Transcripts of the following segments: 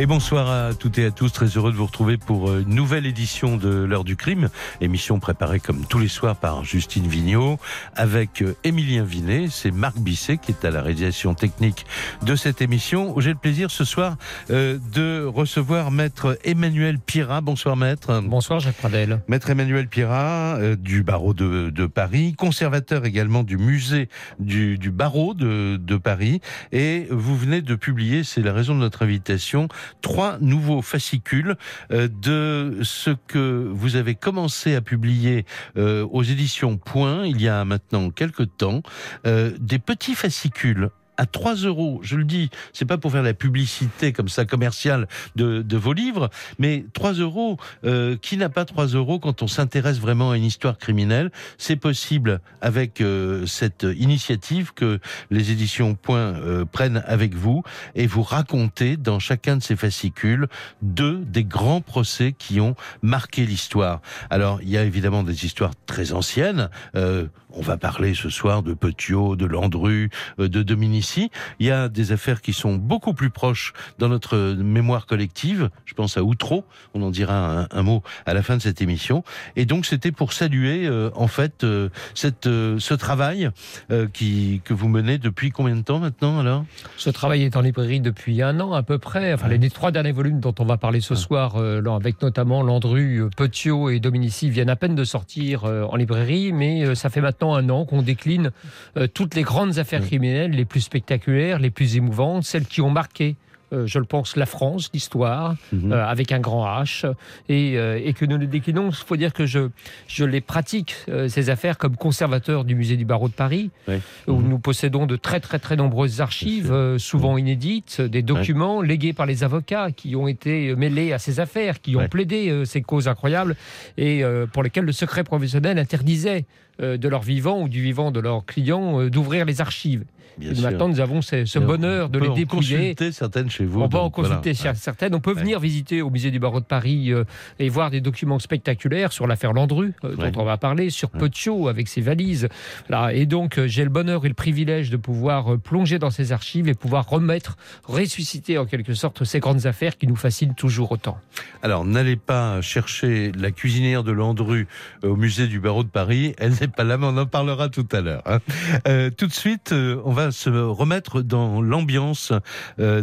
Et bonsoir à toutes et à tous, très heureux de vous retrouver pour une nouvelle édition de l'heure du crime, émission préparée comme tous les soirs par Justine Vignot, avec Émilien Vinet, c'est Marc Bisset qui est à la réalisation technique de cette émission, j'ai le plaisir ce soir euh, de recevoir maître Emmanuel Pira. Bonsoir maître. Bonsoir Jacques Pradel. Maître Emmanuel Pira euh, du barreau de, de, Paris, conservateur également du musée du, du barreau de, de Paris, et vous venez de publier, c'est la raison de notre invitation, trois nouveaux fascicules euh, de ce que vous avez commencé à publier euh, aux éditions Point il y a maintenant quelques temps, euh, des petits fascicules à 3 euros. Je le dis, c'est pas pour faire la publicité comme ça commerciale de, de vos livres, mais 3 euros, euh, qui n'a pas 3 euros quand on s'intéresse vraiment à une histoire criminelle? C'est possible avec euh, cette initiative que les éditions Point euh, prennent avec vous et vous racontez dans chacun de ces fascicules deux des grands procès qui ont marqué l'histoire. Alors, il y a évidemment des histoires très anciennes. Euh, on va parler ce soir de Petiot, de Landru, euh, de Dominici. Il y a des affaires qui sont beaucoup plus proches dans notre mémoire collective. Je pense à Outreau. On en dira un, un mot à la fin de cette émission. Et donc, c'était pour saluer, euh, en fait, euh, cette, euh, ce travail qui, que vous menez depuis combien de temps maintenant, alors? Ce travail est en librairie depuis un an à peu près. Enfin, Ouais. les trois derniers volumes dont on va parler ce Ouais. soir, avec notamment Landru, Petiot et Dominici, viennent à peine de sortir en librairie, mais ça fait maintenant un an qu'on décline euh, toutes les grandes affaires Ouais. criminelles, les plus spectaculaires, les plus émouvantes, celles qui ont marqué. euh, je le pense, la France, l'histoire, Mhm. euh, avec un grand H, et, euh, et que nous déclinons. Il faut dire que je, je les pratique, ces affaires, comme conservateur du musée du barreau de Paris, où Mhm. nous possédons de très très très nombreuses archives, souvent inédites, des documents légués par les avocats qui ont été mêlés à ces affaires, qui ont plaidé ces causes incroyables, et pour lesquelles le secret professionnel interdisait de leur vivant ou du vivant de leurs clients euh, d'ouvrir les archives. Bien Et sûr. maintenant, nous avons ce, ce Et on bonheur de peut les en dépouiller. consulter certaines chez vous. On peut en donc consulter certaines. On peut Ouais. venir visiter au musée du barreau de Paris euh, et voir des documents spectaculaires sur l'affaire Landru, euh, Ouais. dont on va parler, sur Ouais. Petiot avec ses valises. Là. Et donc, euh, j'ai le bonheur et le privilège de pouvoir euh, plonger dans ces archives et pouvoir remettre, ressusciter en quelque sorte ces grandes affaires qui nous fascinent toujours autant. Alors, n'allez pas chercher la cuisinière de Landru euh, au musée du barreau de Paris. Elle n'est pas là, on en parlera tout à l'heure. hein. Euh, tout de suite, euh, on va se remettre dans l'ambiance euh,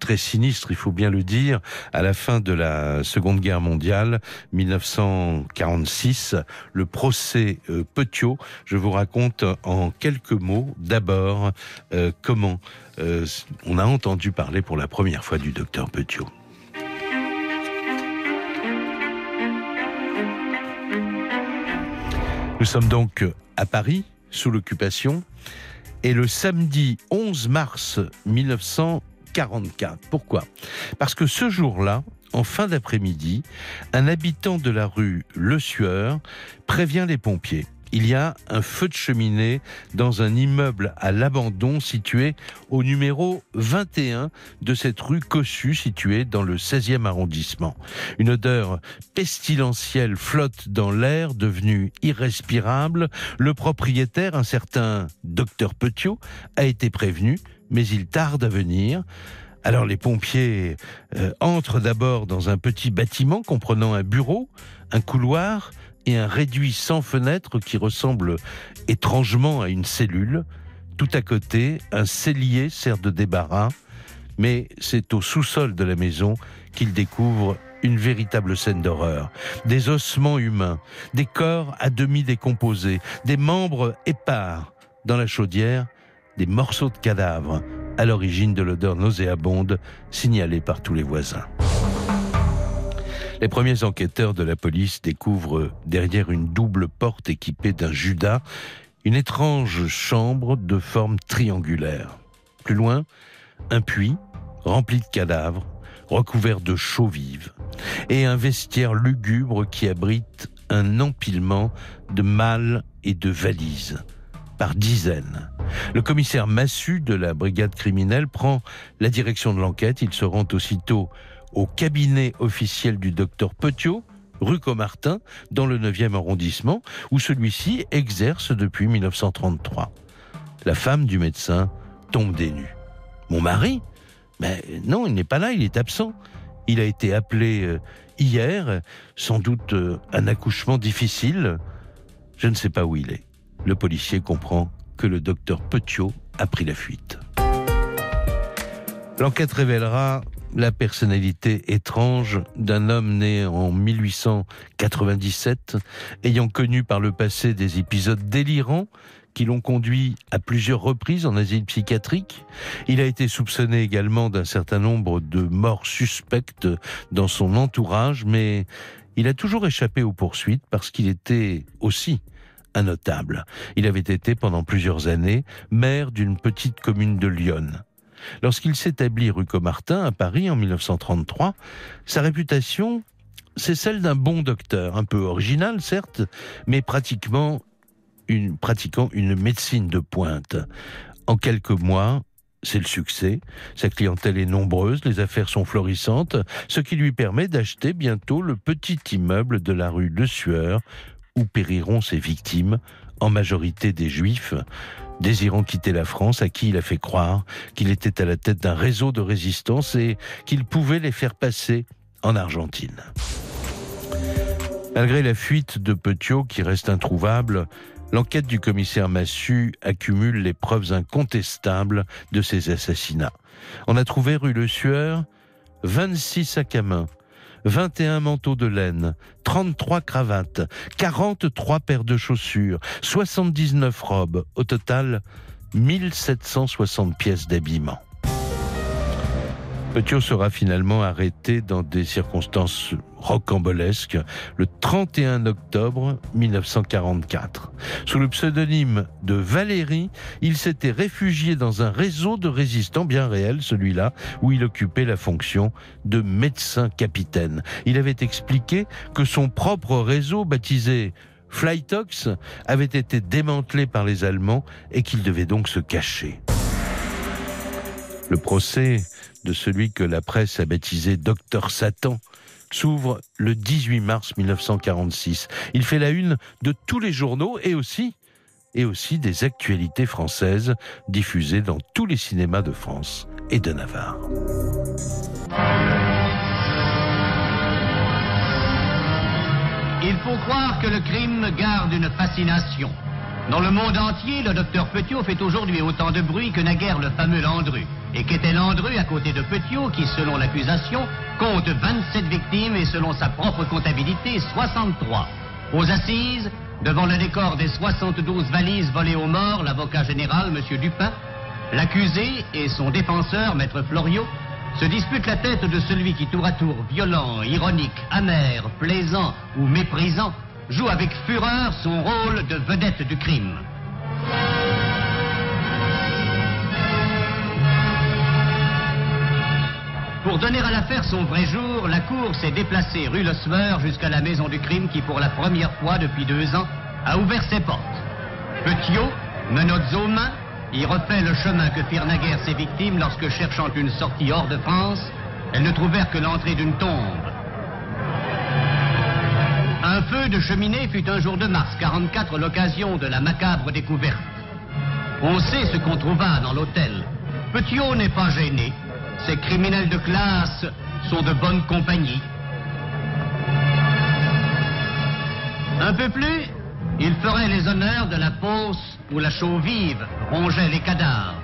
très sinistre, il faut bien le dire, à la fin de la Seconde Guerre mondiale, 1946, le procès Petiot. Je vous raconte en quelques mots, d'abord, comment on a entendu parler pour la première fois du docteur Petiot. Nous sommes donc à Paris, sous l'occupation, et le samedi 11 mars 1944. Pourquoi? Parce que ce jour-là, en fin d'après-midi, un habitant de la rue Le Sueur prévient les pompiers. Il y a un feu de cheminée dans un immeuble à l'abandon situé au numéro 21 de cette rue Cossu située dans le 16e arrondissement. Une odeur pestilentielle flotte dans l'air, devenue irrespirable. Le propriétaire, un certain docteur Petiot, a été prévenu, mais il tarde à venir. Alors les pompiers euh, entrent d'abord dans un petit bâtiment comprenant un bureau, un couloir et un réduit sans fenêtre qui ressemble étrangement à une cellule. Tout à côté, un cellier sert de débarras, mais c'est au sous-sol de la maison qu'il découvre une véritable scène d'horreur. Des ossements humains, des corps à demi décomposés, des membres épars. Dans la chaudière, des morceaux de cadavres, à l'origine de l'odeur nauséabonde signalée par tous les voisins. Les premiers enquêteurs de la police découvrent derrière une double porte équipée d'un judas une étrange chambre de forme triangulaire. Plus loin, un puits rempli de cadavres, recouvert de chaux vives, et un vestiaire lugubre qui abrite un empilement de malles et de valises, par dizaines. Le commissaire Massu de la brigade criminelle prend la direction de l'enquête. Il se rend aussitôt au cabinet officiel du docteur Petiot, rue Comartin, dans le 9e arrondissement, où celui-ci exerce depuis 1933. La femme du médecin tombe des nues. Mon mari Mais non, il n'est pas là, il est absent. Il a été appelé euh, hier, sans doute euh, un accouchement difficile. Je ne sais pas où il est. Le policier comprend que le docteur Petiot a pris la fuite. L'enquête révélera la personnalité étrange d'un homme né en 1897, ayant connu par le passé des épisodes délirants qui l'ont conduit à plusieurs reprises en asile psychiatrique. Il a été soupçonné également d'un certain nombre de morts suspectes dans son entourage, mais il a toujours échappé aux poursuites parce qu'il était aussi un notable. Il avait été pendant plusieurs années maire d'une petite commune de Lyon. Lorsqu'il s'établit rue Comartin à Paris en 1933, sa réputation, c'est celle d'un bon docteur, un peu original certes, mais pratiquement pratiquant une médecine de pointe. En quelques mois, c'est le succès. Sa clientèle est nombreuse, les affaires sont florissantes, ce qui lui permet d'acheter bientôt le petit immeuble de la rue de Sueur où périront ses victimes, en majorité des juifs, désirant quitter la France, à qui il a fait croire qu'il était à la tête d'un réseau de résistance et qu'il pouvait les faire passer en Argentine. Malgré la fuite de Petiot qui reste introuvable, l'enquête du commissaire Massu accumule les preuves incontestables de ces assassinats. On a trouvé rue Le Sueur 26 sacs à main, 21 manteaux de laine, 33 cravates, 43 paires de chaussures, 79 robes, au total 1760 pièces d'habillement. Petiot sera finalement arrêté dans des circonstances rocambolesques le 31 octobre 1944. Sous le pseudonyme de Valérie, il s'était réfugié dans un réseau de résistants bien réel, celui-là, où il occupait la fonction de médecin capitaine. Il avait expliqué que son propre réseau, baptisé Flytox, avait été démantelé par les Allemands et qu'il devait donc se cacher. Le procès de celui que la presse a baptisé Docteur Satan s'ouvre le 18 mars 1946. Il fait la une de tous les journaux et aussi des actualités françaises diffusées dans tous les cinémas de France et de Navarre. Il faut croire que le crime garde une fascination. Dans le monde entier, le docteur Petiot fait aujourd'hui autant de bruit que naguère le fameux Landru. Et qu'était Landru à côté de Petiot, qui, selon l'accusation, compte 27 victimes et, selon sa propre comptabilité, 63. Aux assises, devant le décor des 72 valises volées aux morts, l'avocat général, M. Dupin, l'accusé et son défenseur, Maître Floriot, se disputent la tête de celui qui, tour à tour, violent, ironique, amer, plaisant ou méprisant, joue avec fureur son rôle de vedette du crime. Pour donner à l'affaire son vrai jour, la cour s'est déplacée rue Le Sueur jusqu'à la maison du crime qui, pour la première fois depuis deux ans, a ouvert ses portes. Petiot, menottes aux y refait le chemin que firent naguère ses victimes lorsque, cherchant une sortie hors de France, elles ne trouvèrent que l'entrée d'une tombe. Un feu de cheminée fut un jour de mars 44 l'occasion de la macabre découverte. On sait ce qu'on trouva dans l'hôtel. Petiot n'est pas gêné. Ces criminels de classe sont de bonne compagnie. Un peu plus, il ferait les honneurs de la fosse où la chaux-vive rongeait les cadavres.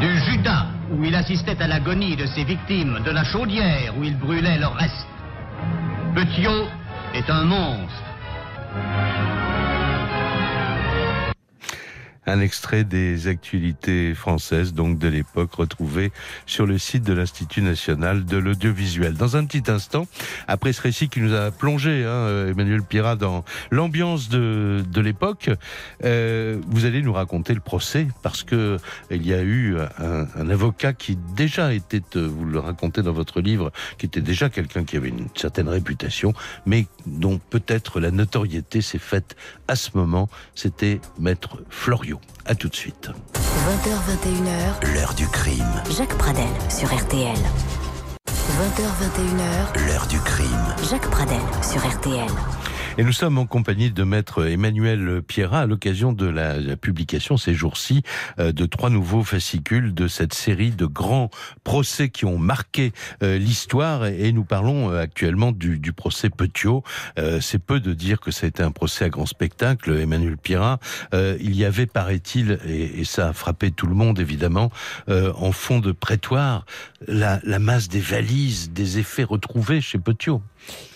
Du Judas, où il assistait à l'agonie de ses victimes, de la chaudière, où il brûlait leurs restes. Petiot est un monstre. Un extrait des actualités françaises, donc de l'époque, retrouvé sur le site de l'Institut national de l'audiovisuel. Dans un petit instant, après ce récit qui nous a plongé, hein, Emmanuel Pirat, dans l'ambiance de, de l'époque, euh, vous allez nous raconter le procès, parce que il y a eu un, un, avocat qui déjà était, euh, vous le racontez dans votre livre, qui était déjà quelqu'un qui avait une certaine réputation, mais dont peut-être la notoriété s'est faite à ce moment, c'était Maître Florian. A tout de suite. 20h21h, l'heure du crime. Jacques Pradel sur RTL. 20h21h, l'heure du crime. Jacques Pradel sur RTL. Et nous sommes en compagnie de maître Emmanuel Pierrat à l'occasion de la, publication ces jours-ci euh, de trois nouveaux fascicules de cette série de grands procès qui ont marqué euh, l'histoire. Et nous parlons euh, actuellement du, du procès Petiot. C'est peu de dire que ça a été un procès à grand spectacle, Emmanuel Pierrat. il y avait, paraît-il, et, et, ça a frappé tout le monde évidemment, en fond de prétoire, la, la masse des valises, des effets retrouvés chez Petiot.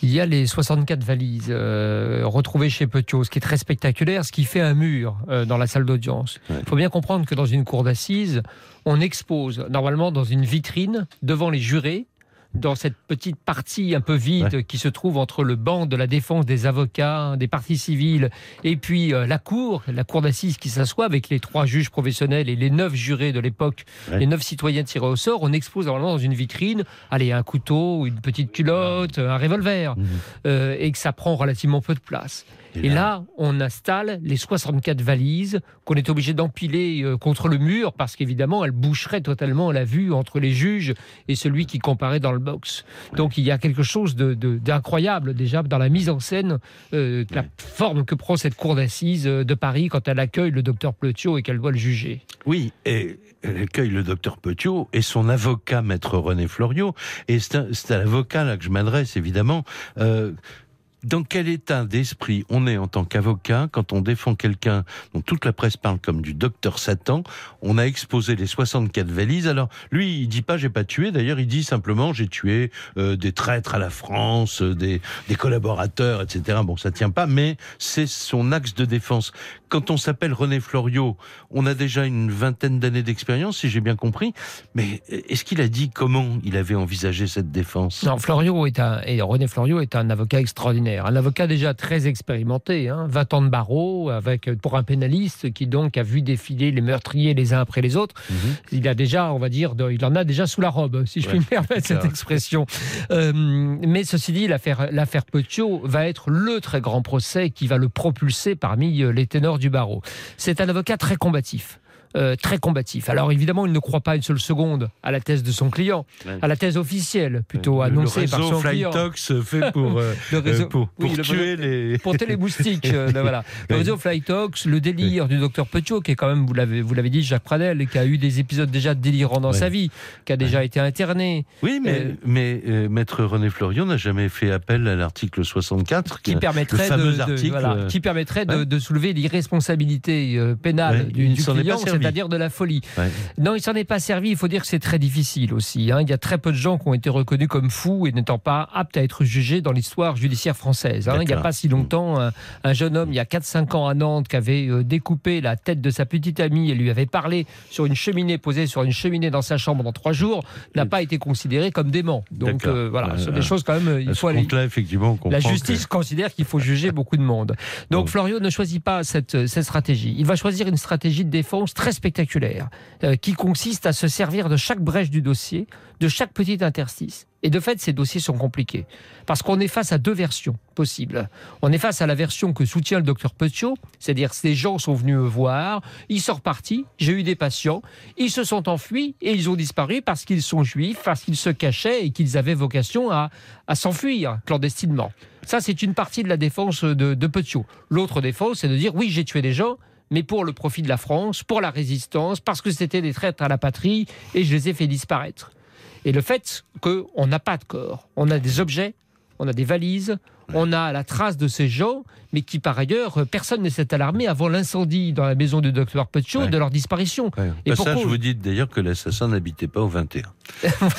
Il y a les 64 valises euh, retrouvées chez Petiot, ce qui est très spectaculaire, ce qui fait un mur euh, dans la salle d'audience. Il faut bien comprendre que dans une cour d'assises, on expose normalement dans une vitrine devant les jurés dans cette petite partie un peu vide qui se trouve entre le banc de la défense des avocats, des parties civiles, et puis euh, la cour, la cour d'assises qui s'assoit avec les trois juges professionnels et les neuf jurés de l'époque, les neuf citoyens tirés au sort, on expose normalement dans une vitrine, allez, un couteau, une petite culotte, un revolver, mhm. euh, et que ça prend relativement peu de place. Et là, on installe les 64 valises qu'on est obligé d'empiler euh, contre le mur parce qu'évidemment, elles boucheraient totalement la vue entre les juges et celui qui comparait dans le box. Donc il y a quelque chose d'incroyable déjà dans la mise en scène, euh, la forme que prend cette cour d'assises euh, de Paris quand elle accueille le docteur Petiot et qu'elle doit le juger. Oui, et elle accueille le docteur Petiot et son avocat, maître René Floriot. Et c'est à l'avocat là que je m'adresse évidemment dans quel état d'esprit on est en tant qu'avocat quand on défend quelqu'un dont toute la presse parle comme du docteur Satan? On a exposé les 64 valises. Alors lui, il dit pas j'ai pas tué. D'ailleurs, il dit simplement j'ai tué euh, des traîtres à la France, euh, des, des collaborateurs, etc. Bon, ça tient pas, mais c'est son axe de défense. Quand on s'appelle René Floriot, on a déjà une vingtaine d'années d'expérience, si j'ai bien compris. Mais est-ce qu'il a dit comment il avait envisagé cette défense? Non, Floriot est un et René Floriot est un avocat extraordinaire un avocat déjà très expérimenté, 20 hein, ans de barreau, avec, pour un pénaliste qui donc a vu défiler les meurtriers les uns après les autres. Mhm. Il a déjà, on va dire, il en a déjà sous la robe, si je puis me permettre cette expression. Euh, mais ceci dit, l'affaire, Petiot va être le très grand procès qui va le propulser parmi euh, les ténors du barreau. C'est un avocat très combatif. Euh, très combatif. Alors évidemment, il ne croit pas une seule seconde à la thèse de son client, à la thèse officielle plutôt annoncée par son client. Le réseau fait pour, euh, euh, pour, tuer les... Pour les moustiques. voilà. Le réseau Flytox, le délire du docteur Petiot, qui est quand même, vous l'avez, vous l'avez dit, Jacques Pradel, qui a eu des épisodes déjà délirants dans sa vie, qui a déjà été interné. Oui, mais, mais Maître René Florion n'a jamais fait appel à l'article 64, qui, permettrait de, qui permettrait de, soulever l'irresponsabilité pénale du, du client c'est-à-dire de la folie. Non, il s'en est pas servi. Il faut dire que c'est très difficile aussi. Hein. Il y a très peu de gens qui ont été reconnus comme fous et n'étant pas aptes à être jugés dans l'histoire judiciaire française. Hein. Il n'y a pas si longtemps, un, jeune homme, il y a 4-5 ans à Nantes, qui avait euh, découpé la tête de sa petite amie et lui avait parlé sur une cheminée, posée sur une cheminée dans sa chambre dans trois jours, n'a pas été considéré comme dément. Donc euh, voilà, ce sont des choses quand même. Il faut aller... la justice considère qu'il faut juger beaucoup de monde. Donc Florio ne choisit pas cette, cette stratégie. Il va choisir une stratégie de défense très spectaculaire, euh, qui consiste à se servir de chaque brèche du dossier, de chaque petit interstice. Et de fait, ces dossiers sont compliqués. Parce qu'on est face à deux versions possibles. On est face à la version que soutient le docteur Petiot, c'est-à-dire ces gens sont venus me voir, ils sont repartis, j'ai eu des patients, ils se sont enfuis et ils ont disparu parce qu'ils sont juifs, parce qu'ils se cachaient et qu'ils avaient vocation à, s'enfuir clandestinement. Ça, c'est une partie de la défense de, de Petiot. L'autre défense, c'est de dire oui, j'ai tué des gens, mais pour le profit de la France, pour la résistance, parce que c'était des traîtres à la patrie, et je les ai fait disparaître. Et le fait qu'on n'a pas de corps, on a des objets, on a des valises, on a la trace de ces gens, mais qui par ailleurs, personne ne s'est alarmé avant l'incendie dans la maison du docteur Petiot de leur disparition. Et ça, je vous dis d'ailleurs que l'assassin n'habitait pas au 21.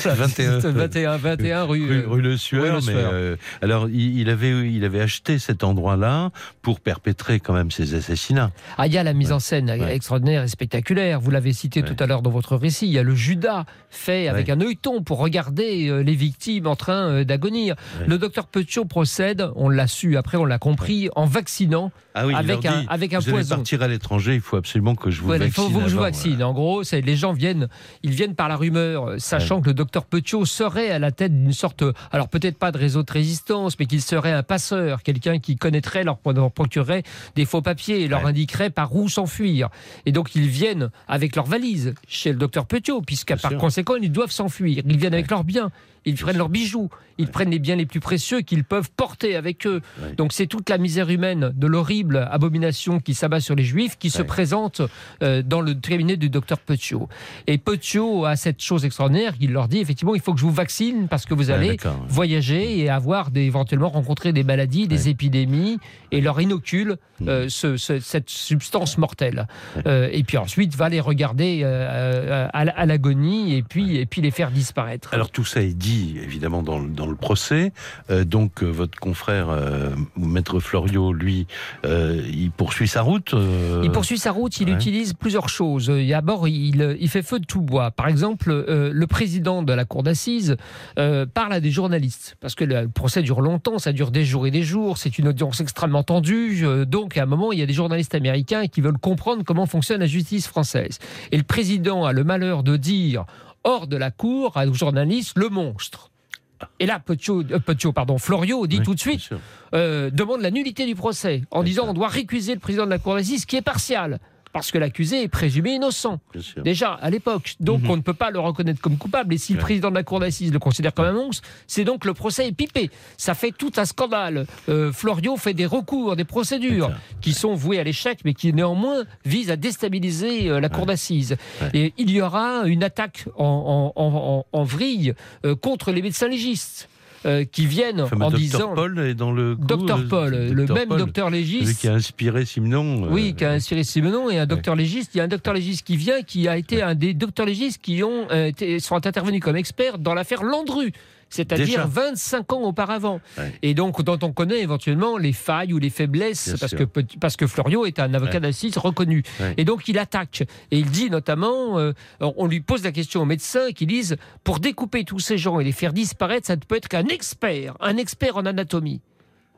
21, 21, 21 rue, rue, Le Sueur. Mais, euh, alors, il, avait, il avait acheté cet endroit-là pour perpétrer quand même ses assassinats. Ah, il y a la mise en scène extraordinaire et spectaculaire. Vous l'avez cité tout à l'heure dans votre récit. Il y a le Judas fait avec un œilleton pour regarder euh, les victimes en train euh, d'agonir. Le docteur Petiot procède on l'a su, après on l'a compris, en vaccinant ah avec, un, avec un vous poison. partir à l'étranger, il faut absolument que je vous vaccine. Il faut que je vous vaccine. En gros, les gens viennent, ils viennent par la rumeur, sachant que le docteur Petiot serait à la tête d'une sorte, alors peut-être pas de réseau de résistance, mais qu'il serait un passeur, quelqu'un qui connaîtrait, leur, procurerait des faux papiers et leur indiquerait par où s'enfuir. Et donc ils viennent avec leurs valises chez le docteur Petiot, puisqu'à par conséquent ils doivent s'enfuir. Ils viennent avec leurs biens ils prennent leurs bijoux, ils prennent les biens les plus précieux qu'ils peuvent porter avec eux. Donc c'est toute la misère humaine de l'horrible abomination qui s'abat sur les juifs qui se présente euh, dans le cabinet du docteur Petiot. Et Petiot a cette chose extraordinaire, il leur dit effectivement il faut que je vous vaccine parce que vous allez voyager et avoir des, éventuellement rencontrer des maladies, des épidémies et leur inocule mmh. euh, cette substance mortelle. Euh, et puis ensuite va les regarder à, l'agonie et puis, et puis les faire disparaître. Alors tout ça est dit évidemment dans, le procès. Donc votre confrère, euh, Maître Florio, lui, il poursuit sa route. Il poursuit sa route, il utilise plusieurs choses. D'abord, il, il fait feu de tout bois. Par exemple, le président de la cour d'assises parle à des journalistes, parce que le procès dure longtemps, ça dure des jours et des jours, c'est une audience extrêmement tendue. donc à un moment, il y a des journalistes américains qui veulent comprendre comment fonctionne la justice française. Et le président a le malheur de dire hors de la cour aux journalistes le monstre. Et là, Petiot, euh, pardon, Florio dit tout de suite, euh, demande la nullité du procès, en disant on doit récuser le président de la Cour d'assises qui est partial parce que l'accusé est présumé innocent. Déjà, à l'époque. Donc, mhm. on ne peut pas le reconnaître comme coupable. Et si le président de la Cour d'assises le considère comme un monstre, c'est donc le procès est pipé. Ça fait tout un scandale. Euh, Florio fait des recours, des procédures qui sont vouées à l'échec, mais qui néanmoins visent à déstabiliser euh, la Cour d'assises. Et il y aura une attaque en, vrille euh, contre les médecins légistes. Euh, qui viennent en disant. Paul est dans le. docteur Paul, le même docteur légiste. qui a inspiré Simenon. Euh, oui, qui a inspiré Simenon et un docteur légiste. Il y a un docteur légiste qui vient, qui a été un des docteurs légistes qui ont euh, sont intervenus comme experts dans l'affaire Landru c'est-à-dire 25 ans auparavant. Et donc, dont on connaît éventuellement les failles ou les faiblesses, parce que, parce que Florio est un avocat d'assises reconnu. Et donc, il attaque. Et il dit notamment, euh, on lui pose la question aux médecins qui disent, pour découper tous ces gens et les faire disparaître, ça ne peut être qu'un expert, un expert en anatomie.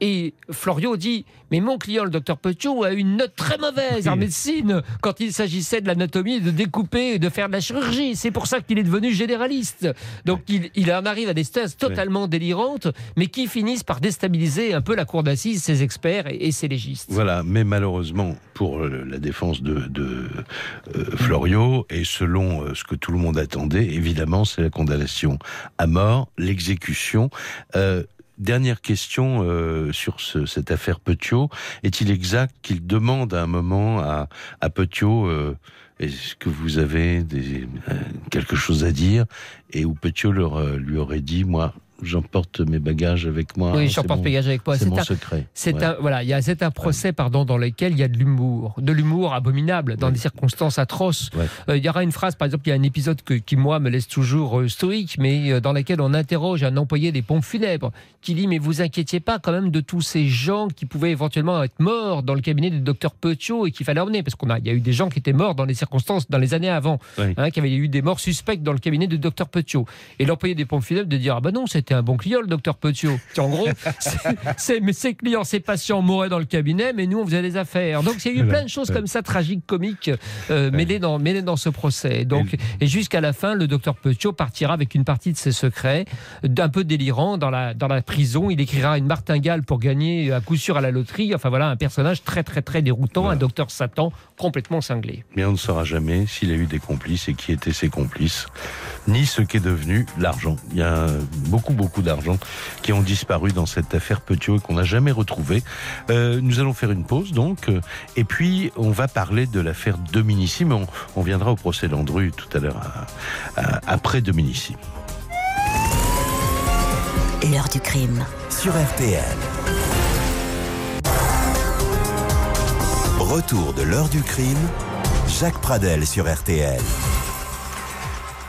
Et Florio dit Mais mon client, le docteur Petiot, a eu une note très mauvaise en médecine quand il s'agissait de l'anatomie, de découper et de faire de la chirurgie. C'est pour ça qu'il est devenu généraliste. Donc il, en arrive à des stages totalement délirantes, mais qui finissent par déstabiliser un peu la cour d'assises, ses experts et, ses légistes. Voilà, mais malheureusement, pour la défense de, euh, Florio, et selon euh, ce que tout le monde attendait, évidemment, c'est la condamnation à mort, l'exécution. Euh, Dernière question euh, sur cette affaire Petiot. Est-il exact qu'il demande à un moment à, Petiot euh, est-ce que vous avez euh, quelque chose à dire? Et où Petiot lui aurait dit, moi, j'emporte mes bagages avec moi. Oui, j'emporte mes bagages avec moi. C'est mon secret. C'est un, voilà, il y a c'est un procès, pardon, dans lequel il y a de l'humour, de l'humour abominable, dans des circonstances atroces. Euh, il y aura une phrase, par exemple, il y a un épisode que, qui moi me laisse toujours euh, stoïque, mais euh, dans lequel on interroge un employé des pompes funèbres, qui dit mais vous inquiétiez pas quand même de tous ces gens qui pouvaient éventuellement être morts dans le cabinet du docteur Petiot et qu'il fallait emmener, parce qu'on a, il y a eu des gens qui étaient morts dans les circonstances dans les années avant, hein, qui avaient eu des morts suspectes dans le cabinet du docteur Petiot. Et l'employé des pompes funèbres de dire ah ben non, c'était un bon client, le docteur Petiot. En gros, c'est, ses clients, ses patients mouraient dans le cabinet, mais nous, on faisait des affaires. Donc, il y a eu plein de choses comme ça, tragiques, comiques, euh, mêlées, dans, mêlées dans ce procès. Donc, et jusqu'à la fin, le docteur Petiot partira avec une partie de ses secrets, d'un peu délirant, dans la, dans la prison. Il écrira une martingale pour gagner à coup sûr à la loterie. Enfin, voilà, un personnage très, très, très déroutant, un docteur Satan complètement cinglé. Mais on ne saura jamais s'il a eu des complices et qui étaient ses complices, ni ce qu'est devenu l'argent. Il y a beaucoup, beaucoup d'argent qui ont disparu dans cette affaire Petiot et qu'on n'a jamais retrouvé. Euh, nous allons faire une pause donc, euh, et puis on va parler de l'affaire Dominici, mais on, viendra au procès Landru tout à l'heure, après Dominici. L'heure du crime. Sur RTL. Retour de l'heure du crime. Jacques Pradel sur RTL.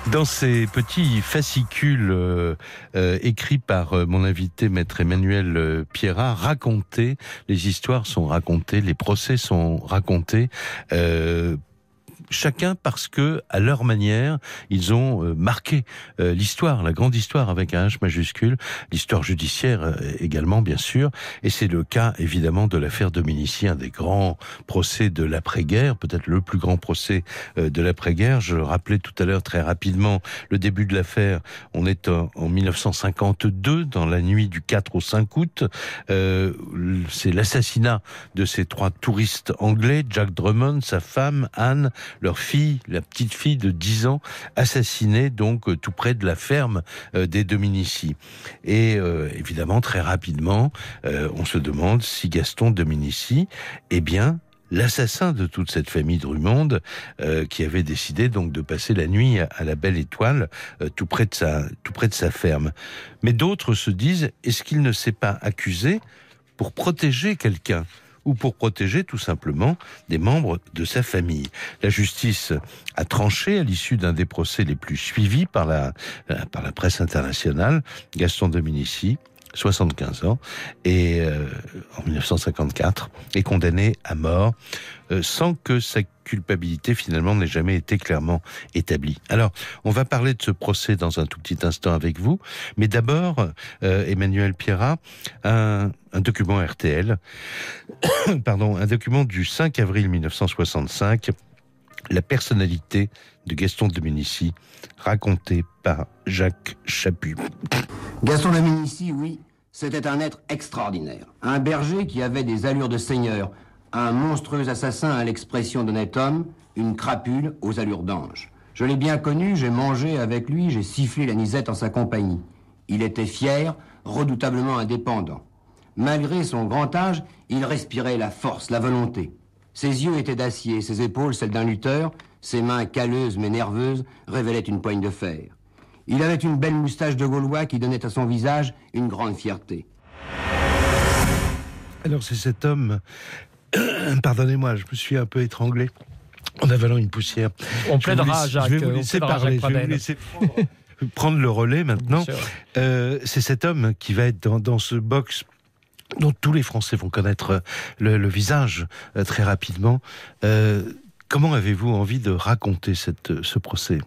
Dans ces petits fascicules euh, euh, écrits par euh, mon invité, maître Emmanuel Pierrat, racontés, les histoires sont racontées, les procès sont racontés chacun parce que, à leur manière, ils ont euh, marqué euh, l'histoire, la grande histoire avec un H majuscule, l'histoire judiciaire euh, également, bien sûr. Et c'est le cas, évidemment, de l'affaire Dominici, un des grands procès de l'après-guerre, peut-être le plus grand procès de l'après-guerre. Je rappelais tout à l'heure très rapidement le début de l'affaire. On est en, 1952, dans la nuit du 4 au 5 août. c'est l'assassinat de ces trois touristes anglais, Jack Drummond, sa femme, Anne, leur fille, la petite fille de 10 ans, assassinée donc euh, tout près de la ferme euh, des Dominici. Et euh, évidemment, très rapidement, on se demande si Gaston Dominici est bien l'assassin de toute cette famille Drummond, qui avait décidé donc de passer la nuit à la Belle Étoile, tout près de sa tout près de sa ferme. Mais d'autres se disent est-ce qu'il ne s'est pas accusé pour protéger quelqu'un? Ou pour protéger tout simplement des membres de sa famille. La justice a tranché à l'issue d'un des procès les plus suivis par la, euh, presse internationale, Gaston Dominici, 75 ans, et euh, en 1954, est condamné à mort euh, sans que sa culpabilité finalement n'ait jamais été clairement établie. Alors, on va parler de ce procès dans un tout petit instant avec vous, mais d'abord, euh, Emmanuel Pierrat, un, document RTL, pardon, un document du 5 avril 1965, la personnalité de Gaston Dominici, racontée par Jacques Chaput. Gaston Dominici, oui, c'était un être extraordinaire. Un berger qui avait des allures de seigneur, un monstrueux assassin à l'expression d'honnête homme, une crapule aux allures d'ange. Je l'ai bien connu, j'ai mangé avec lui, j'ai sifflé la nisette en sa compagnie. Il était fier, redoutablement indépendant. Malgré son grand âge, il respirait la force, la volonté. Ses yeux étaient d'acier, ses épaules celles d'un lutteur, ses mains calleuses mais nerveuses révélaient une poigne de fer. Il avait une belle moustache de Gaulois qui donnait à son visage une grande fierté. Alors c'est cet homme, pardonnez-moi, je me suis un peu étranglé en avalant une poussière. On plaidera, Jacques. Je vais vous laisser parler, je vais vous laisser prendre, le relais maintenant. Euh, c'est cet homme qui va être dans, ce box dont tous les Français vont connaître le, visage euh, très rapidement. Euh, comment avez-vous envie de raconter cette, ce procès?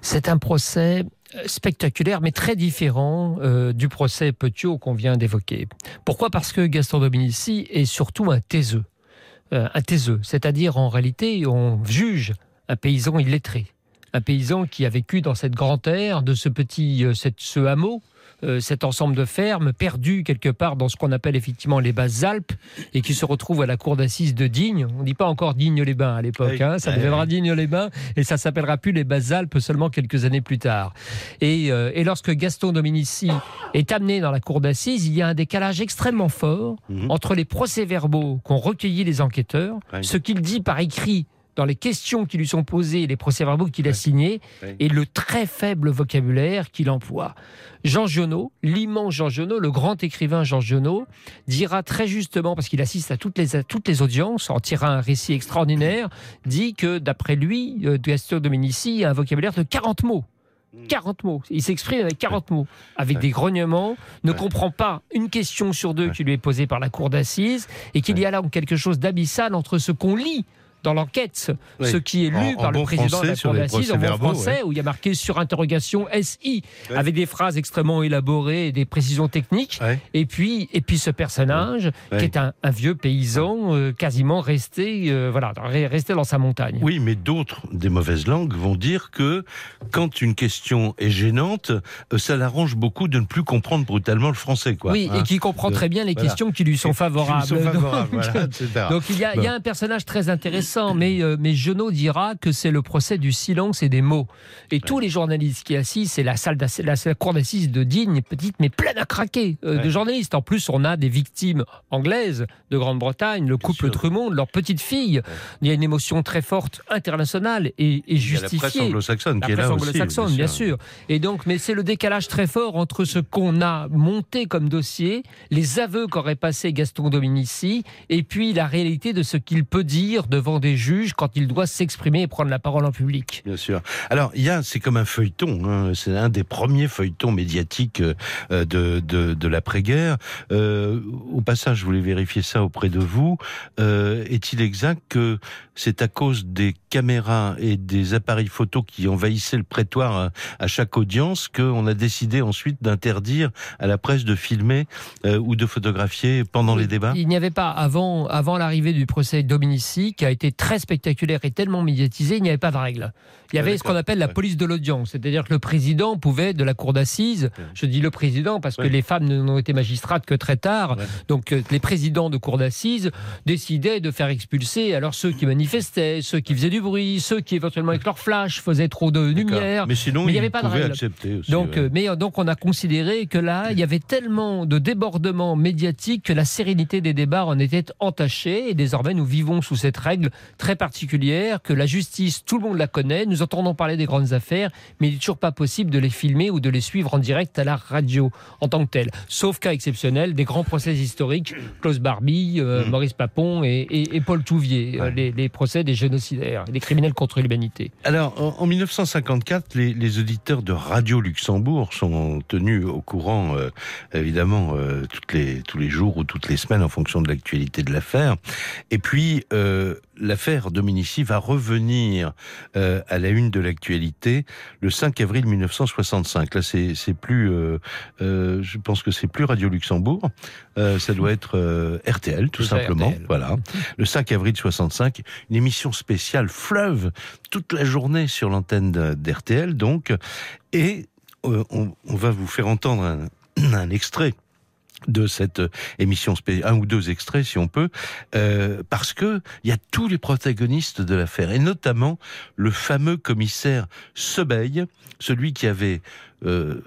C'est un procès spectaculaire, mais très différent euh, du procès Petiot qu'on vient d'évoquer. Pourquoi? Parce que Gaston Dominici est surtout un taiseux. Euh, un taiseux, c'est-à-dire en réalité, on juge un paysan illettré. Un paysan qui a vécu dans cette grande terre, de ce petit euh, cette, ce hameau, euh, cet ensemble de fermes perdu quelque part dans ce qu'on appelle effectivement les basses Alpes et qui se retrouve à la cour d'assises de Digne. On ne dit pas encore Digne-les-Bains à l'époque, hein. ça deviendra Digne-les-Bains et ça s'appellera plus les basses Alpes seulement quelques années plus tard. Et, euh, et, lorsque Gaston Dominici est amené dans la cour d'assises, il y a un décalage extrêmement fort mhm. entre les procès-verbaux qu'ont recueillis les enquêteurs, ce qu'il dit par écrit dans les questions qui lui sont posées, les procès-verbaux qu'il a signés, et le très faible vocabulaire qu'il emploie. Jean Giono, l'immense Jean Giono, le grand écrivain Jean Giono, dira très justement, parce qu'il assiste à toutes les, toutes les audiences, en tirant un récit extraordinaire, dit que d'après lui, euh, Gaston Dominici a un vocabulaire de 40 mots. 40 hmm. mots. Il s'exprime avec 40 mots, avec des grognements, ne comprend pas une question sur deux qui lui est posée par la cour d'assises, et qu'il y a là quelque chose d'abyssal entre ce qu'on lit dans l'enquête, ce qui est lu par le président de la Cour d'assises en bon français, où il y a marqué sur interrogation SI, avec des phrases extrêmement élaborées et des précisions techniques. Et puis, et puis ce personnage, qui est un, vieux paysan, euh, quasiment resté, euh, voilà, resté dans sa montagne. Oui, mais d'autres, des mauvaises langues, vont dire que quand une question est gênante, euh, ça l'arrange beaucoup de ne plus comprendre brutalement le français. Quoi, oui, et hein. qui comprend très bien les questions qui lui sont favorables. donc, il y a un personnage très intéressant mais, euh, mais Genot dira que c'est le procès du silence et des mots. Et tous les journalistes qui assistent, c'est la salle la, cour d'assises de Digne, petite mais pleine à craquer euh, de journalistes. En plus, on a des victimes anglaises de Grande-Bretagne, le couple Trumont, leur petite fille. Il y a une émotion très forte internationale et, et justifiée. la presse anglo-saxonne qui est là anglo-saxonne, bien sûr. Et donc, mais c'est le décalage très fort entre ce qu'on a monté comme dossier, les aveux qu'aurait passé Gaston Dominici, et puis la réalité de ce qu'il peut dire devant des juges quand il doit s'exprimer et prendre la parole en public. Bien sûr. Alors, il y a, c'est comme un feuilleton. hein, c'est un des premiers feuilletons médiatiques euh, de, de, de l'après-guerre. Euh, au passage, je voulais vérifier ça auprès de vous. Euh, est-il exact que c'est à cause des caméras et des appareils photo qui envahissaient le prétoire à, à chaque audience qu'on a décidé ensuite d'interdire à la presse de filmer euh, ou de photographier pendant les débats? Il n'y avait pas, avant, avant l'arrivée du procès Dominici, qui a été très spectaculaire et tellement médiatisé, il n'y avait pas de règle. Il y Ah, avait ce qu'on appelle la police de l'audience, c'est-à-dire que le président pouvait, de la cour d'assises, je dis le président parce que les femmes n'ont été magistrates que très tard, donc euh, les présidents de cour d'assises décidaient de faire expulser alors ceux qui manifestaient, ceux qui faisaient du bruit, ceux qui éventuellement avec leur flash faisaient trop de lumière. Mais sinon, Mais il y il avait pas de règle. aussi. Donc, ouais. euh, mais euh, donc on a considéré que là, il y avait tellement de débordements médiatiques que la sérénité des débats en était entachée. Et désormais, nous vivons sous cette règle très particulière que la justice, tout le monde la connaît. Nous entendons parler des grandes affaires, mais il n'est toujours pas possible de les filmer ou de les suivre en direct à la radio en tant que tel. Sauf cas exceptionnel, des grands procès historiques, Klaus Barbie, euh, Mm. Maurice Papon et, et- et Paul Touvier, euh, Ouais. les, les procès des génocidaires, des criminels contre l'humanité. Alors, en, en 1954, les, les auditeurs de Radio Luxembourg sont tenus au courant, euh, évidemment, euh, toutes les, tous les jours ou toutes les semaines en fonction de l'actualité de l'affaire. Et puis, euh, l'affaire Dominici va revenir euh, à la une de l'actualité le 5 avril 1965. Là, c'est plus, euh, euh, je pense que c'est plus Radio Luxembourg, euh, ça doit être euh, RTL, tout simplement. RTL. Voilà, le 5 avril 65, une émission spéciale fleuve toute la journée sur l'antenne d'RTL, donc, et euh, on, on va vous faire entendre un, un extrait de cette euh, émission un ou deux extraits si on peut, euh, parce que il y a tous les protagonistes de l'affaire, et notamment le fameux commissaire Sebeil, celui qui avait euh,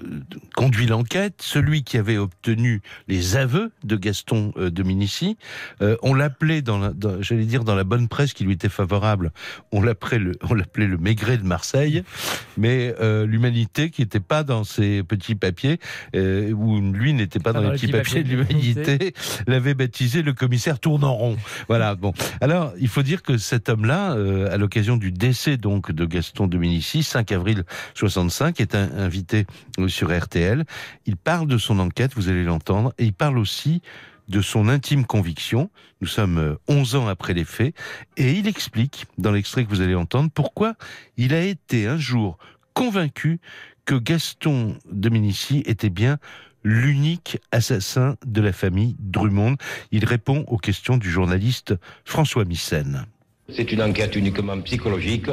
conduit l'enquête, celui qui avait obtenu les aveux de Gaston euh, Dominici. Euh, on l'appelait dans, la- dans- j'allais dire dans la bonne presse qui lui était favorable, on l'appelait le, on l'appelait le Maigret de Marseille, mais l'humanité qui n'était pas dans ses petits papiers, ou lui n'était pas dans, les petits papiers de l'humanité, l'avait baptisé le commissaire tournant rond. Voilà. Bon. Alors, il faut dire que cet homme-là, euh, à l'occasion du décès donc de Gaston Dominici, 5 avril 65, est un- invité sur RTL. Il parle de son enquête, vous allez l'entendre, et il parle aussi de son intime conviction. Nous sommes euh, 11 ans après les faits, et il explique, dans l'extrait que vous allez entendre, pourquoi il a été un jour convaincu que Gaston Dominici était bien l'unique assassin de la famille Drummond. Il répond aux questions du journaliste François Missen. C'est une enquête uniquement psychologique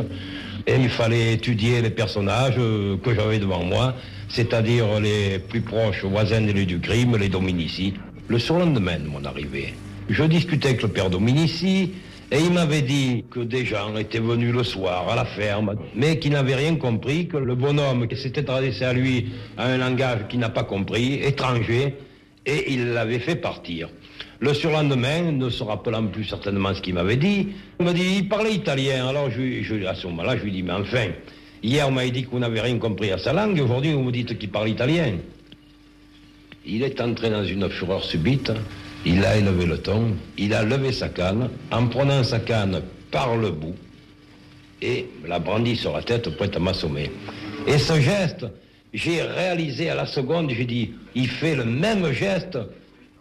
et il fallait étudier les personnages euh, que j'avais devant moi, c'est-à-dire les plus proches voisins du crime, les Dominici. Le surlendemain de mon arrivée, je discutais avec le père Dominici et il m'avait dit que des gens étaient venus le soir à la ferme, mais qui n'avaient rien compris, que le bonhomme qui s'était adressé à lui à un langage qu'il n'a pas compris, étranger, et il l'avait fait partir. Le surlendemain, ne se rappelant plus certainement ce qu'il m'avait dit, il me dit, il parlait italien. Alors à ce moment-là, je lui dis, mais enfin, hier on m'avait dit que vous n'avez rien compris à sa langue, aujourd'hui vous me dites qu'il parle italien. Il est entré dans une fureur subite, il a élevé le ton, il a levé sa canne, en prenant sa canne par le bout, et l'a brandi sur la tête prête à m'assommer. Et ce geste, j'ai réalisé à la seconde, j'ai dit, il fait le même geste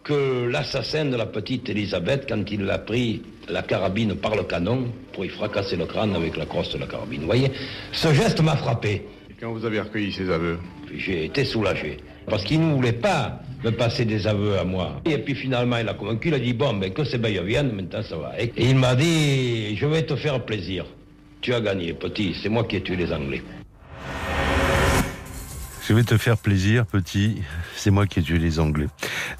que l'assassin de la petite Elisabeth quand il a pris la carabine par le canon pour y fracasser le crâne avec la crosse de la carabine. Vous voyez, ce geste m'a frappé. Et quand vous avez recueilli ces aveux J'ai été soulagé. Parce qu'il ne voulait pas me passer des aveux à moi. Et puis finalement, il a convaincu, il a dit, bon, ben, que ces bails viennent, maintenant ça va. Et il m'a dit, je vais te faire plaisir. Tu as gagné, petit, c'est moi qui ai tué les Anglais. Je vais te faire plaisir, petit. C'est moi qui ai tué les Anglais.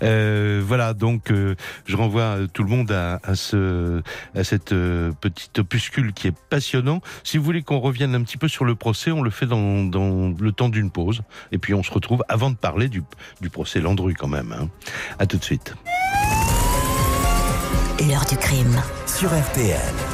Euh, voilà, donc euh, je renvoie euh, tout le monde à, à ce, à cette euh, petite opuscule qui est passionnant. Si vous voulez qu'on revienne un petit peu sur le procès, on le fait dans, dans le temps d'une pause, et puis on se retrouve avant de parler du, du procès Landru quand même. Hein. À tout de suite. L'heure du crime. sur RTL.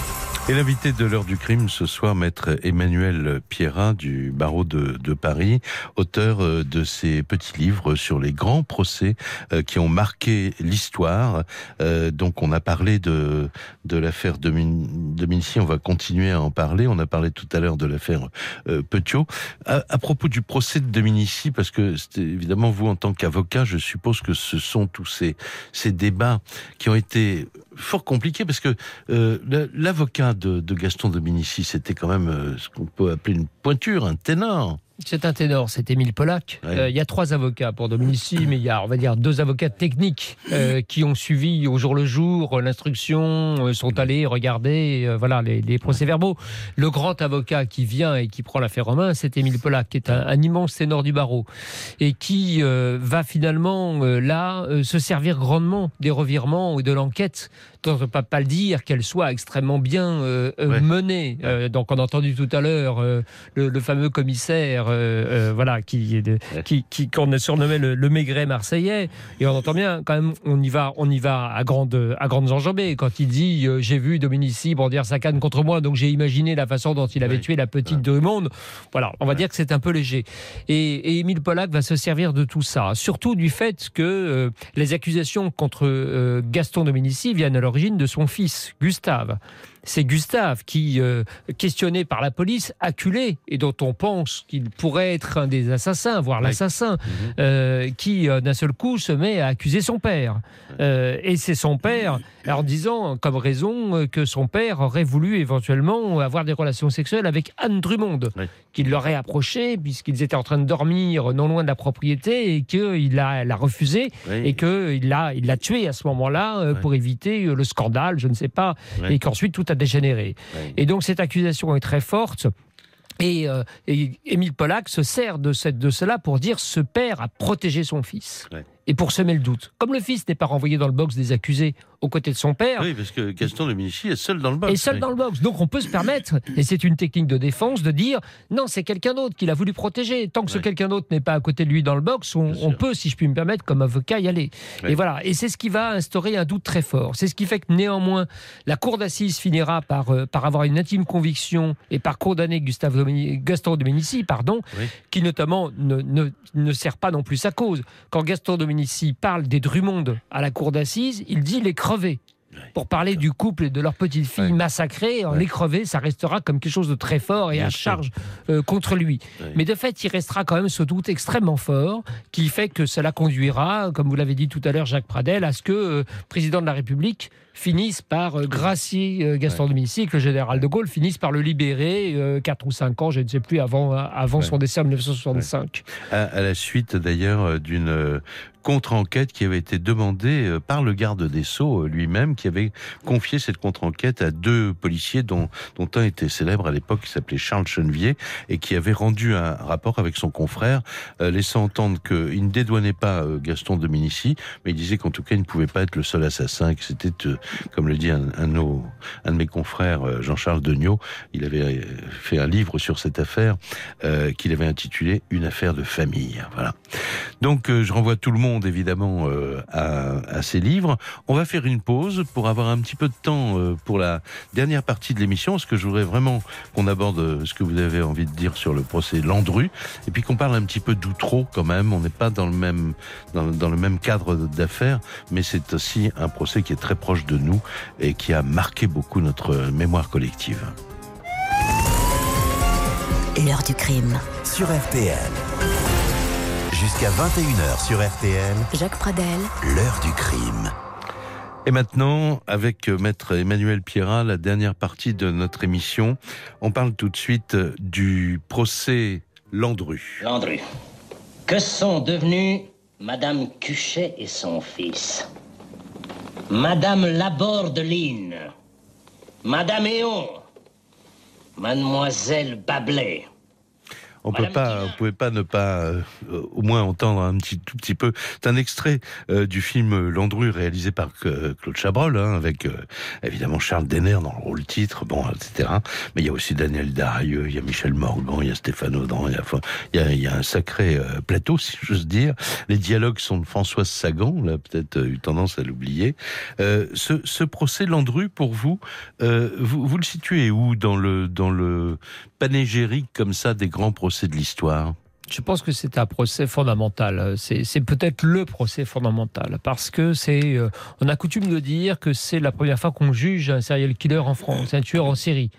Et l'invité de l'heure du crime ce soir, maître Emmanuel Pierrin du barreau de, de Paris, auteur euh, de ces petits livres sur les grands procès euh, qui ont marqué l'histoire. Euh, donc on a parlé de, de l'affaire Dominici, on va continuer à en parler. On a parlé tout à l'heure de l'affaire Petiot. À, à, propos du procès de Dominici, parce que évidemment vous en tant qu'avocat, je suppose que ce sont tous ces, ces débats qui ont été fort compliqués parce que l'avocat de, Gaston Dominici, c'était quand même euh, ce qu'on peut appeler une pointure, un ténor. C'est un ténor, c'est Émile Pollack. Euh, il y a trois avocats pour Dominici, mais il y a, on va dire, deux avocats techniques euh, qui ont suivi au jour le jour l'instruction, euh, sont allés regarder voilà, les, procès-verbaux. Le grand avocat qui vient et qui prend l'affaire en main, c'est Émile Pollack, qui est un, immense ténor du barreau, et qui va finalement, là, se servir grandement des revirements et de l'enquête, dont on ne peut pas le dire qu'elle soit extrêmement bien menée. donc on a entendu tout à l'heure le, fameux commissaire euh, euh, voilà, qui, qui, qui qu'on a surnommé le, le, maigret marseillais. Et on entend bien, quand même, on y va, on y va à grandes, à grandes enjambées. Quand il dit, euh, j'ai vu Dominici brandir sa canne contre moi, donc j'ai imaginé la façon dont il avait tué la petite de monde. Voilà, on va dire que c'est un peu léger. Et, et Émile Pollack va se servir de tout ça, surtout du fait que les accusations contre Gaston Dominici viennent à l'origine de son fils, Gustave c'est Gustave qui, euh, questionné par la police, acculé, et dont on pense qu'il pourrait être un des assassins, voire l'assassin, mhm. euh, qui euh, d'un seul coup se met à accuser son père. et c'est son père, en disant comme raison que son père aurait voulu éventuellement avoir des relations sexuelles avec Anne Drummond, qu'il l'aurait approché puisqu'ils étaient en train de dormir non loin de la propriété et qu'il l'a, refusé et qu'il l'a, il l'a tué à ce moment-là pour éviter le scandale, je ne sais pas, et qu'ensuite tout dégénéré. Et donc cette accusation est très forte. Et, euh, Émile Pollack se sert de, cette, de cela pour dire ce père a protégé son fils. Et pour semer le doute. Comme le fils n'est pas renvoyé dans le box des accusés aux côtés de son père. Oui, parce que Gaston de Médicis est seul dans le box. Est seul dans le box. Donc on peut se permettre, et c'est une technique de défense, de dire non, c'est quelqu'un d'autre qu'il a voulu protéger. Tant que ce quelqu'un d'autre n'est pas à côté de lui dans le box, on, peut, si je puis me permettre, comme avocat, y aller. Et voilà. Et c'est ce qui va instaurer un doute très fort. C'est ce qui fait que néanmoins, la cour d'assises finira par, euh, par avoir une intime conviction et par condamner Gustave Gaston Dominici, pardon, qui notamment ne, ne, ne sert pas non plus sa cause. Quand Gaston Dominici parle des Drummond à la cour d'assises, il dit les pour parler du couple et de leur petite fille massacrée, en ouais. ça restera comme quelque chose de très fort et à charge euh, contre lui. Mais de fait, il restera quand même ce doute extrêmement fort qui fait que cela conduira, comme vous l'avez dit tout à l'heure, Jacques Pradel, à ce que euh, président de la République finisse par euh, gracier Gaston de Dominici, que le général de Gaulle finisse par le libérer 4 ou 5 ans, je ne sais plus, avant, avant son décès en 1965. À, la suite d'ailleurs d'une contre-enquête qui avait été demandée euh, par le garde des Sceaux euh, lui-même, qui avait confié cette contre-enquête à deux policiers dont, dont un était célèbre à l'époque, qui s'appelait Charles Chenevier, et qui avait rendu un rapport avec son confrère, euh, laissant entendre qu'il ne dédouanait pas Gaston Dominici, mais il disait qu'en tout cas, il ne pouvait pas être le seul assassin, que c'était, comme le dit un, de mes confrères, Jean-Charles Degnaud, il avait fait un livre sur cette affaire qu'il avait intitulé Une affaire de famille. Voilà. Donc, je renvoie tout le monde évidemment euh, à, ces livres. On va faire une pause pour avoir un petit peu de temps euh, pour la dernière partie de l'émission, parce que je voudrais vraiment qu'on aborde euh, ce que vous avez envie de dire sur le procès Landru, et puis qu'on parle un petit peu d'outro quand même. On n'est pas dans le même dans, le même cadre d'affaires, mais c'est aussi un procès qui est très proche de nous et qui a marqué beaucoup notre mémoire collective. L'heure du crime sur RTL jusqu'à 21h sur RTL. Jacques Pradel. L'heure du crime. Et maintenant, avec euh, maître Emmanuel Pierrat, la dernière partie de notre émission, on parle tout de suite euh, du procès Landru. Landru. Que sont devenus Madame Cuchet et son fils? Madame Labordeline Madame Éon Mademoiselle Bablet on peut pas, on pouvait pas ne pas euh, au moins entendre un petit tout petit peu. C'est un extrait euh, du film Landru réalisé par euh, Claude Chabrol, hein, avec évidemment Charles Denner dans le rôle titre, bon, etc. Mais il y a aussi Daniel Darieux, il y a Michel Morgan, il y a Stéphane Audran, il y a, il y a, il y a un sacré plateau, si j'ose dire. Les dialogues sont de Françoise Sagan, on a peut-être eu tendance à l'oublier. ce, ce procès Landru, pour vous, vous, vous le situez où? Dans le dans le panégérique comme ça des grands procès de l'histoire? Je pense que c'est un procès fondamental. C'est peut-être le procès fondamental parce que c'est. Euh, on a coutume de dire que c'est la première fois qu'on juge un serial killer en France, un tueur en série.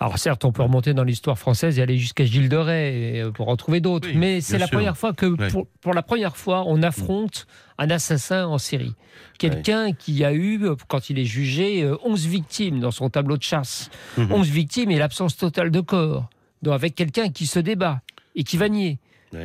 Alors certes, on peut remonter dans l'histoire française et aller jusqu'à Gilles de Rais euh, pour en trouver d'autres, mais c'est la première fois que, pour, la première fois, on affronte un assassin en série. Quelqu'un qui a eu, quand il est jugé, 11 euh, victimes dans son tableau de chasse. 11 mhm. victimes et l'absence totale de corps. Donc avec quelqu'un qui se débat et qui va nier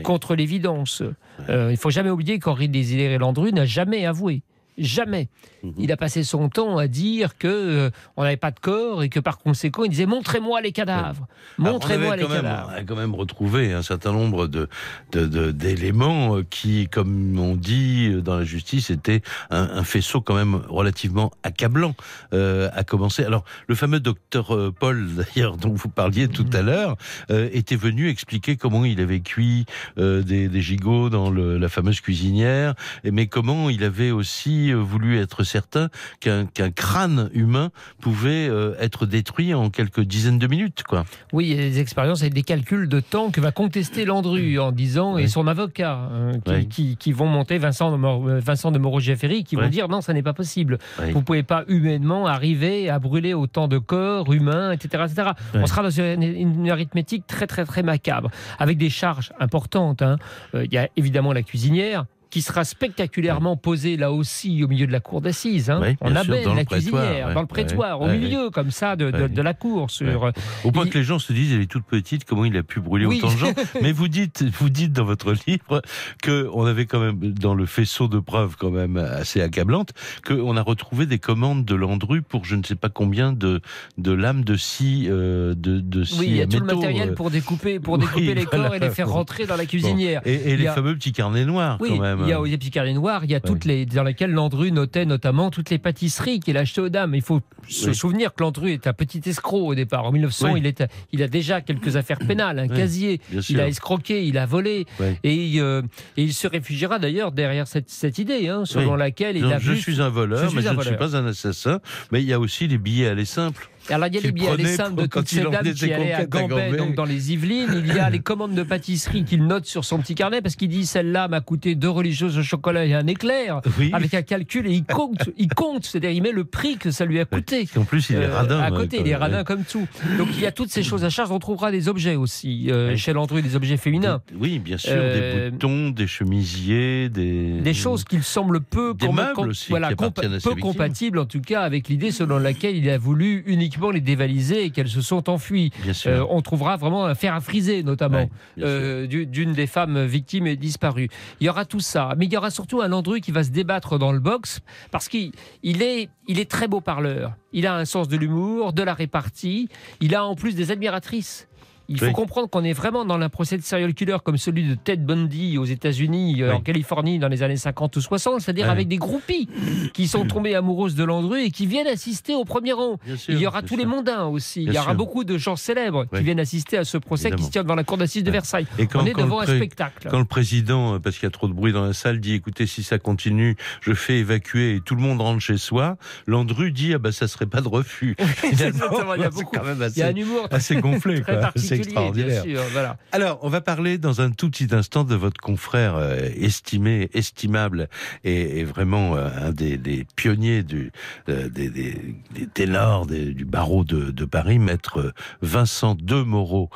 contre l'évidence. Euh, il ne faut jamais oublier qu'Henri Désiré Landru n'a jamais avoué. Jamais. Mhm. Il a passé son temps à dire que euh, on n'avait pas de corps et que par conséquent, il disait montrez-moi les cadavres. Montrez-moi les cadavres. On a quand même retrouvé un certain nombre de d'éléments qui, comme on dit dans la justice, étaient un, faisceau quand même relativement accablant euh, à commencer. Alors, le fameux docteur euh, Paul, d'ailleurs, dont vous parliez tout à l'heure, était venu expliquer comment il avait cuit des, des, gigots dans le, la fameuse cuisinière, mais comment il avait aussi voulu être certain qu'un crâne humain pouvait euh, être détruit en quelques dizaines de minutes. Quoi? Oui, il y a des expériences et des calculs de temps que va contester Landru en disant, et son avocat, hein, qui, qui, vont monter, Vincent de, Vincent de qui vont dire non, ça n'est pas possible. Vous ne pouvez pas humainement arriver à brûler autant de corps humains, etc. etc. On sera dans une, arithmétique très, très, très macabre, avec des charges importantes. Hein. Euh, il y a évidemment la cuisinière, qui sera spectaculairement posé là aussi au milieu de la cour d'assises. Hein. On abelle la cuisinière, dans le prétoire, au milieu comme ça de, de, la cour. Sur, euh, Au point que les gens se disent, elle est toute petite, comment il a pu brûler autant de gens Mais vous dites, vous dites dans votre livre que on avait quand même dans le faisceau de preuves quand même assez accablante, qu'on a retrouvé des commandes de Landru pour je ne sais pas combien de, de lames de scie, euh, de, de scie Oui, il y a tout le matériel pour découper, pour découper les corps et les faire rentrer dans la cuisinière. Et, les fameux petits carnets noirs quand même. Il y a aux petits carnets noirs, il y a toutes les dans lesquelles Landru notait notamment toutes les pâtisseries qu'il achetait aux dames. Il faut se souvenir que Landru est un petit escroc au départ. En 1900, il, est, il a déjà quelques affaires pénales, un casier. Il a escroqué, il a volé. Et, euh, et, il se réfugiera d'ailleurs derrière cette, cette idée, hein, selon laquelle il a Je suis un voleur, mais je ne suis pas un assassin. Mais il y a aussi les billets à aller simples. Alors il y a les billets simples de toutes ces dames qui allaient à Gambais, donc dans les Yvelines. Il y a les commandes de pâtisserie qu'il note sur son petit carnet parce qu'il dit celle-là m'a coûté deux religieuses au chocolat et un éclair avec un calcul et il compte, il compte, c'est-à-dire il met le prix que ça lui a coûté. En plus il est euh, radin. à côté, il est radin comme tout. Donc il y a toutes ces choses à charge. On trouvera des objets aussi euh, chez Landru, des objets féminins. Oui, bien sûr, des euh, boutons, des chemisiers, des des choses qu'il semble peu des meubles aussi, voilà, peu compatibles en tout cas avec l'idée selon laquelle il a voulu uniquement les dévaliser et qu'elles se sont enfuies. Euh, on trouvera vraiment un fer à friser, notamment, euh, d'une des femmes victimes disparues. Il y aura tout ça. Mais il y aura surtout un Landru qui va se débattre dans le box parce qu'il est, il est très beau parleur. Il a un sens de l'humour, de la répartie. Il a en plus des admiratrices. Il faut comprendre qu'on est vraiment dans un procès de serial killer comme celui de Ted Bundy aux États-Unis, euh, en Californie, dans les années 50 ou 60, c'est-à-dire avec des groupies qui sont tombées amoureuses de Landru et qui viennent assister au premier rang. il y aura tous les mondains aussi. il y aura beaucoup de gens célèbres qui viennent assister à ce procès qui se tient devant la cour d'assises de Versailles. Et quand, On est devant un spectacle. Quand le président, euh, parce qu'il y a trop de bruit dans la salle, dit écoutez, si ça continue, je fais évacuer et tout le monde rentre chez soi, Landru dit ah ben ça serait pas de refus. il y a beaucoup. il y a un humour assez gonflé. Extraordinaire. Alors, on va parler dans un tout petit instant de votre confrère euh, estimé, estimable et, vraiment euh, un des, pionniers du, euh, des, des, ténors du barreau de, Paris, maître Vincent de Moreau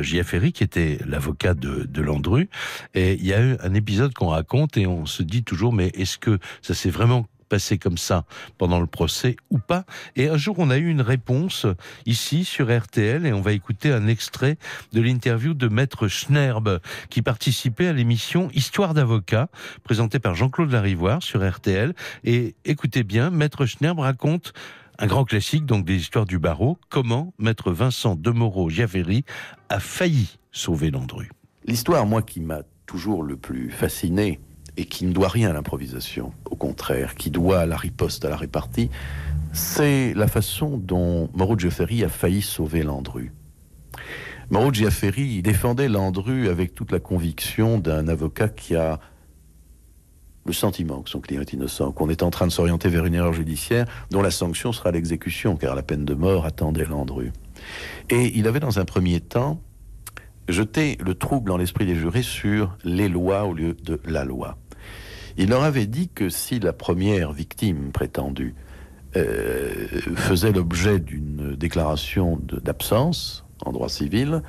Giaferi, qui était l'avocat de, de Landru. Et il y a eu un épisode qu'on raconte et on se dit toujours, mais est-ce que ça s'est vraiment passé comme ça pendant le procès ou pas. Et un jour, on a eu une réponse ici sur RTL et on va écouter un extrait de l'interview de Maître Schnerb qui participait à l'émission Histoire d'avocat présentée par Jean-Claude Larivoire sur RTL. Et écoutez bien, Maître Schnerb raconte un grand classique donc des histoires du barreau, comment Maître Vincent de Moreau Javeri a failli sauver Landru. L'histoire, moi, qui m'a toujours le plus fasciné et qui ne doit rien à l'improvisation, au contraire, qui doit à la riposte, à la répartie, c'est la façon dont Moreau Giaferi a failli sauver Landru. Moreau Giaferi défendait Landru avec toute la conviction d'un avocat qui a le sentiment que son client est innocent, qu'on est en train de s'orienter vers une erreur judiciaire dont la sanction sera l'exécution, car la peine de mort attendait Landru. Et il avait dans un premier temps jeté le trouble dans l'esprit des jurés sur les lois au lieu de la loi. Il leur avait dit que si la première victime prétendue euh, faisait l'objet d'une déclaration d'absence en droit civil,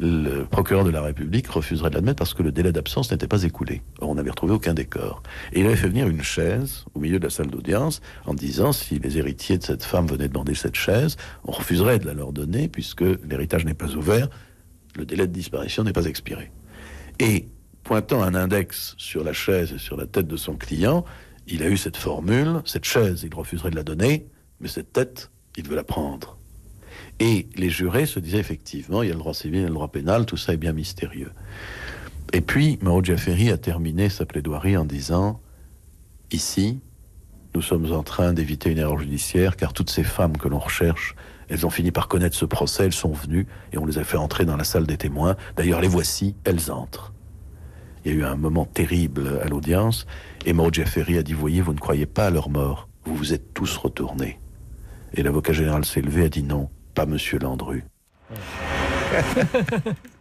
le procureur de la République refuserait de l'admettre parce que le délai d'absence n'était pas écoulé. On n'avait retrouvé aucun décor. Il avait fait venir une chaise au milieu de la salle d'audience en disant si les héritiers de cette femme venaient demander cette chaise, on refuserait de la leur donner puisque l'héritage n'est pas ouvert, le délai de disparition n'est pas expiré. Et pointant un index sur la chaise et sur la tête de son client, il a eu cette formule, cette chaise, il refuserait de la donner, mais cette tête, il veut la prendre. Et les jurés se disaient effectivement, il y a le droit civil, il y a le droit pénal, tout ça est bien mystérieux. Et puis, Mao Jaferi a terminé sa plaidoirie en disant Ici, nous sommes en train d'éviter une erreur judiciaire, car toutes ces femmes que l'on recherche, elles ont fini par connaître ce procès, elles sont venues, et on les a fait entrer dans la salle des témoins. D'ailleurs, les voici, elles entrent. Il y a eu un moment terrible à l'audience, et Mao Jaferi a dit Voyez, vous ne croyez pas à leur mort, vous vous êtes tous retournés. Et l'avocat général s'est levé et a dit Non, pas Monsieur Landru.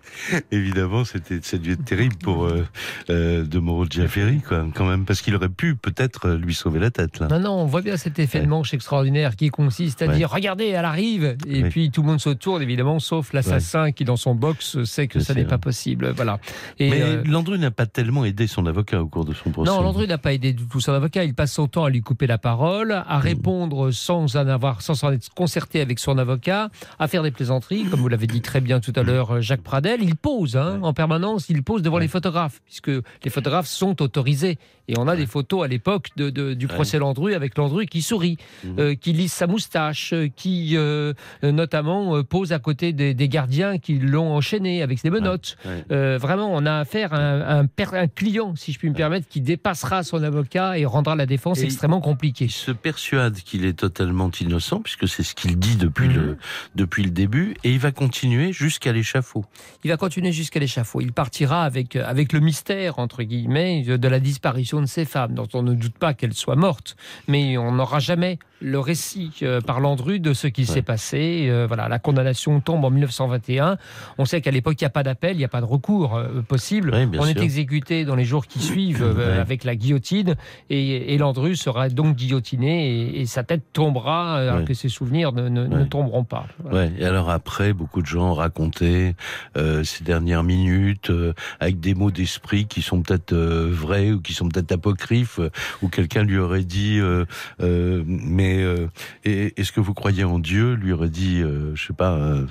Évidemment, c'était ça dû être terrible pour euh, euh, de Moreau Giaferi, quoi, quand même, parce qu'il aurait pu peut-être euh, lui sauver la tête. Là. Non, non, on voit bien cet effet de manche extraordinaire qui consiste à dire regardez, elle arrive, et puis tout le monde se tourne, évidemment, sauf l'assassin qui, dans son box, sait que ça n'est pas possible. Voilà. Et Mais Landru n'a pas tellement aidé son avocat au cours de son procès. Non, Landru n'a pas aidé du tout son avocat. Il passe son temps à lui couper la parole, à mm. répondre sans en avoir, sans s'en être concerté avec son avocat, à faire des plaisanteries, comme vous l'avez dit très bien tout à l'heure, Jacques Pradel. Il pose hein, en permanence, il pose devant les photographes, puisque les photographes sont autorisés. Et on a des photos à l'époque de, du procès Landru avec Landru qui sourit, mhm. euh, qui lisse sa moustache, euh, qui euh, notamment pose à côté des, gardiens qui l'ont enchaîné avec ses menottes. vraiment, on a affaire à un, un, client, si je puis me permettre, qui dépassera son avocat et rendra la défense extrêmement compliquée. Il se persuade qu'il est totalement innocent, puisque c'est ce qu'il dit depuis, le, mhm. depuis le début, et il va continuer jusqu'à l'échafaud. Il va continuer jusqu'à l'échafaud. Il partira avec, avec le mystère, entre guillemets, de la disparition de ces femmes, dont on ne doute pas qu'elles soient mortes, mais on n'aura jamais le récit euh, par Landru de ce qui s'est passé. Euh, voilà, la condamnation tombe en 1921. On sait qu'à l'époque, il n'y a pas d'appel, il n'y a pas de recours euh, possible. on est exécuté dans les jours qui suivent avec la guillotine et, Landru sera donc guillotiné et, sa tête tombera alors que ses souvenirs ne, tomberont pas. Ouais. Et alors après, beaucoup de gens ont raconté ces dernières minutes avec des mots d'esprit qui sont peut-être vrais ou qui sont peut-être apocryphes, où quelqu'un lui aurait dit mais euh, est-ce que vous croyez en Dieu lui aurait dit, euh, je sais pas, euh,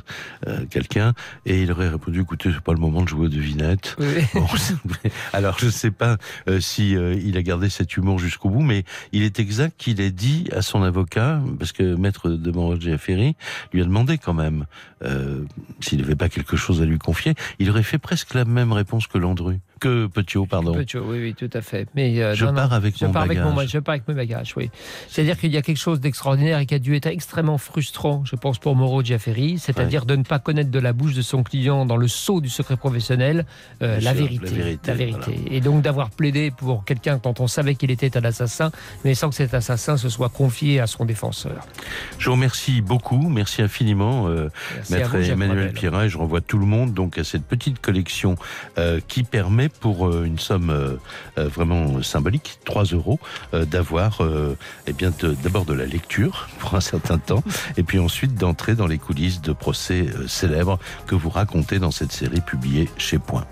quelqu'un, et il aurait répondu, écoutez, c'est pas le moment de jouer aux devinettes. alors je sais pas si il a gardé cet humour jusqu'au bout, mais il est exact qu'il ait dit à son avocat, parce que maître de Morogé Ferry lui a demandé quand même s'il n'avait pas quelque chose à lui confier, il aurait fait presque la même réponse que Landru que Petiot, pardon. Petiot, oui, oui, tout à fait. Mais euh, je, pars avec je mon pars bagage. Avec mon, je pars avec mes bagages, oui. C'est-à-dire qu'il y a quelque chose d'extraordinaire et qui a dû être extrêmement frustrant, je pense, pour Moreau Giaferi, c'est-à-dire de ne pas connaître de la bouche de son client dans le sceau du secret professionnel euh, la, vérité, la, vérité, la vérité. Et donc d'avoir plaidé pour quelqu'un dont on savait qu'il était un assassin, mais sans que cet assassin se soit confié à son défenseur. Je vous remercie beaucoup, merci infiniment, euh, Maître Emmanuel Pirin. Je renvoie tout le monde donc à cette petite collection euh, qui permet pour euh, une somme euh, euh, vraiment symbolique, 3 euros, d'avoir eh d'abord de, la lecture pour un certain temps, et puis ensuite d'entrer dans les coulisses de procès célèbres que vous racontez dans cette série publiée chez Point.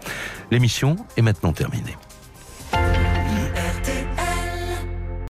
L'émission est maintenant terminée.